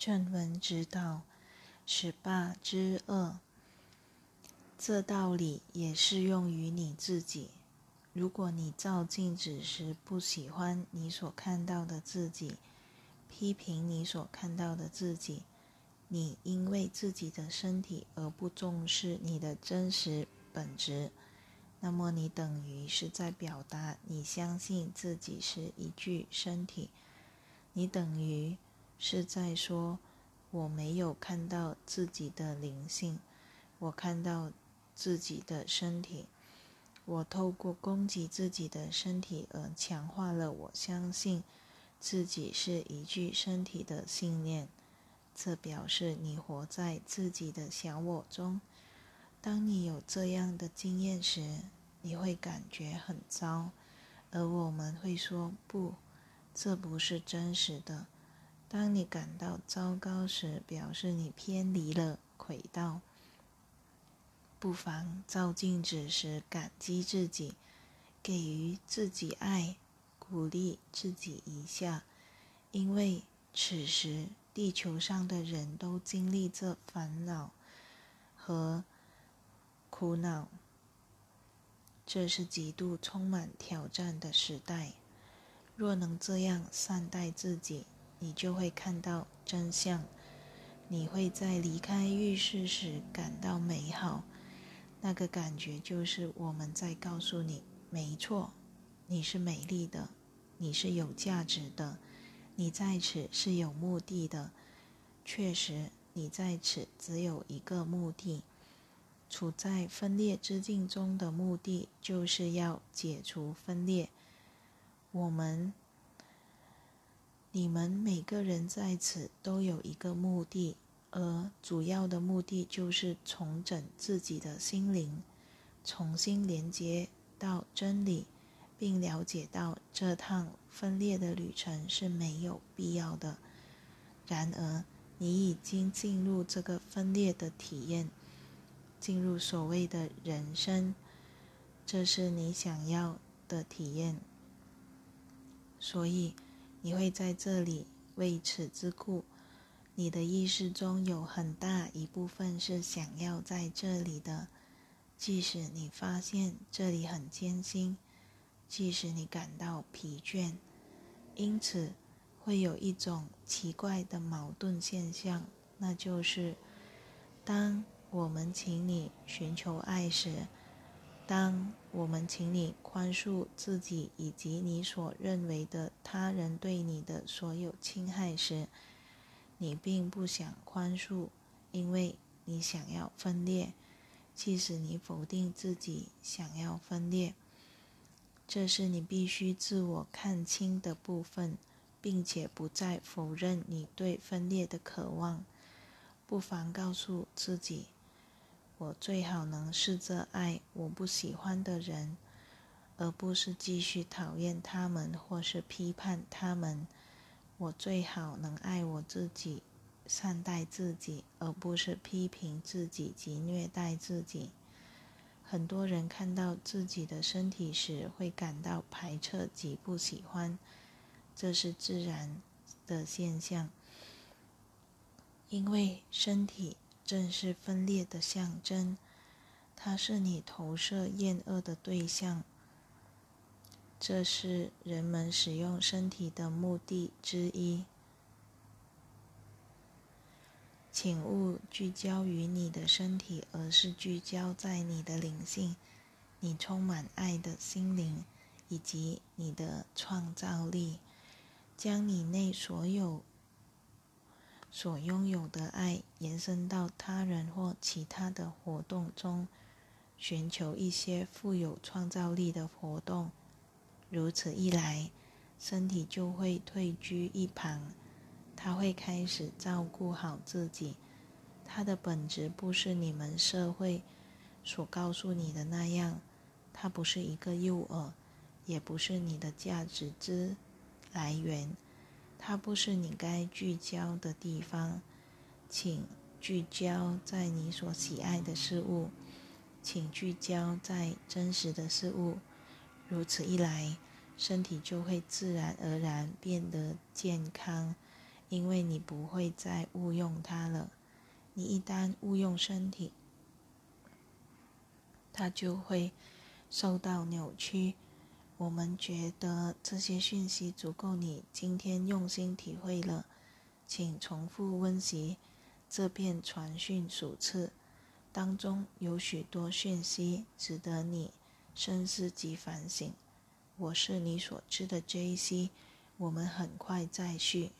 正文指导十八之二，这道理也适用于你自己。如果你照镜子时不喜欢你所看到的自己，批评你所看到的自己，你因为自己的身体而不重视你的真实本质，那么你等于是在表达你相信自己是一具身体。你等于是在说：“我没有看到自己的灵性，我看到自己的身体。我透过攻击自己的身体而强化了我相信自己是一具身体的信念。这表示你活在自己的小我中。当你有这样的经验时，你会感觉很糟，而我们会说不。”这不是真实的。当你感到糟糕时，表示你偏离了轨道。不妨照镜子时感激自己，给予自己爱，鼓励自己一下，因为此时地球上的人都经历着烦恼和苦恼，这是极度充满挑战的时代。若能这样善待自己，你就会看到真相。你会在离开浴室时感到美好，那个感觉就是我们在告诉你：没错，你是美丽的，你是有价值的，你在此是有目的的。确实，你在此只有一个目的：处在分裂之境中的目的，就是要解除分裂。我们、你们每个人在此都有一个目的，而主要的目的就是重整自己的心灵，重新连接到真理，并了解到这趟分裂的旅程是没有必要的。然而，你已经进入这个分裂的体验，进入所谓的人生，这是你想要的体验。所以，你会在这里。为此之故，你的意识中有很大一部分是想要在这里的。即使你发现这里很艰辛，即使你感到疲倦，因此会有一种奇怪的矛盾现象，那就是：当我们请你寻求爱时，当我们请你宽恕自己以及你所认为的他人对你的所有侵害时，你并不想宽恕，因为你想要分裂。即使你否定自己想要分裂，这是你必须自我看清的部分，并且不再否认你对分裂的渴望。不妨告诉自己。我最好能试着爱我不喜欢的人，而不是继续讨厌他们或是批判他们。我最好能爱我自己，善待自己，而不是批评自己及虐待自己。很多人看到自己的身体时会感到排斥及不喜欢，这是自然的现象，因为身体。正是分裂的象征，它是你投射厌恶的对象。这是人们使用身体的目的之一。请勿聚焦于你的身体，而是聚焦在你的灵性、你充满爱的心灵以及你的创造力，将你内所有。所拥有的爱延伸到他人或其他的活动中，寻求一些富有创造力的活动。如此一来，身体就会退居一旁，他会开始照顾好自己。它的本质不是你们社会所告诉你的那样，它不是一个诱饵，也不是你的价值之来源。它不是你该聚焦的地方，请聚焦在你所喜爱的事物，请聚焦在真实的事物。如此一来，身体就会自然而然变得健康，因为你不会再误用它了。你一旦误用身体，它就会受到扭曲。我们觉得这些讯息足够你今天用心体会了，请重复温习这篇传讯数次，当中有许多讯息值得你深思及反省。我是你所知的 J.C，我们很快再续。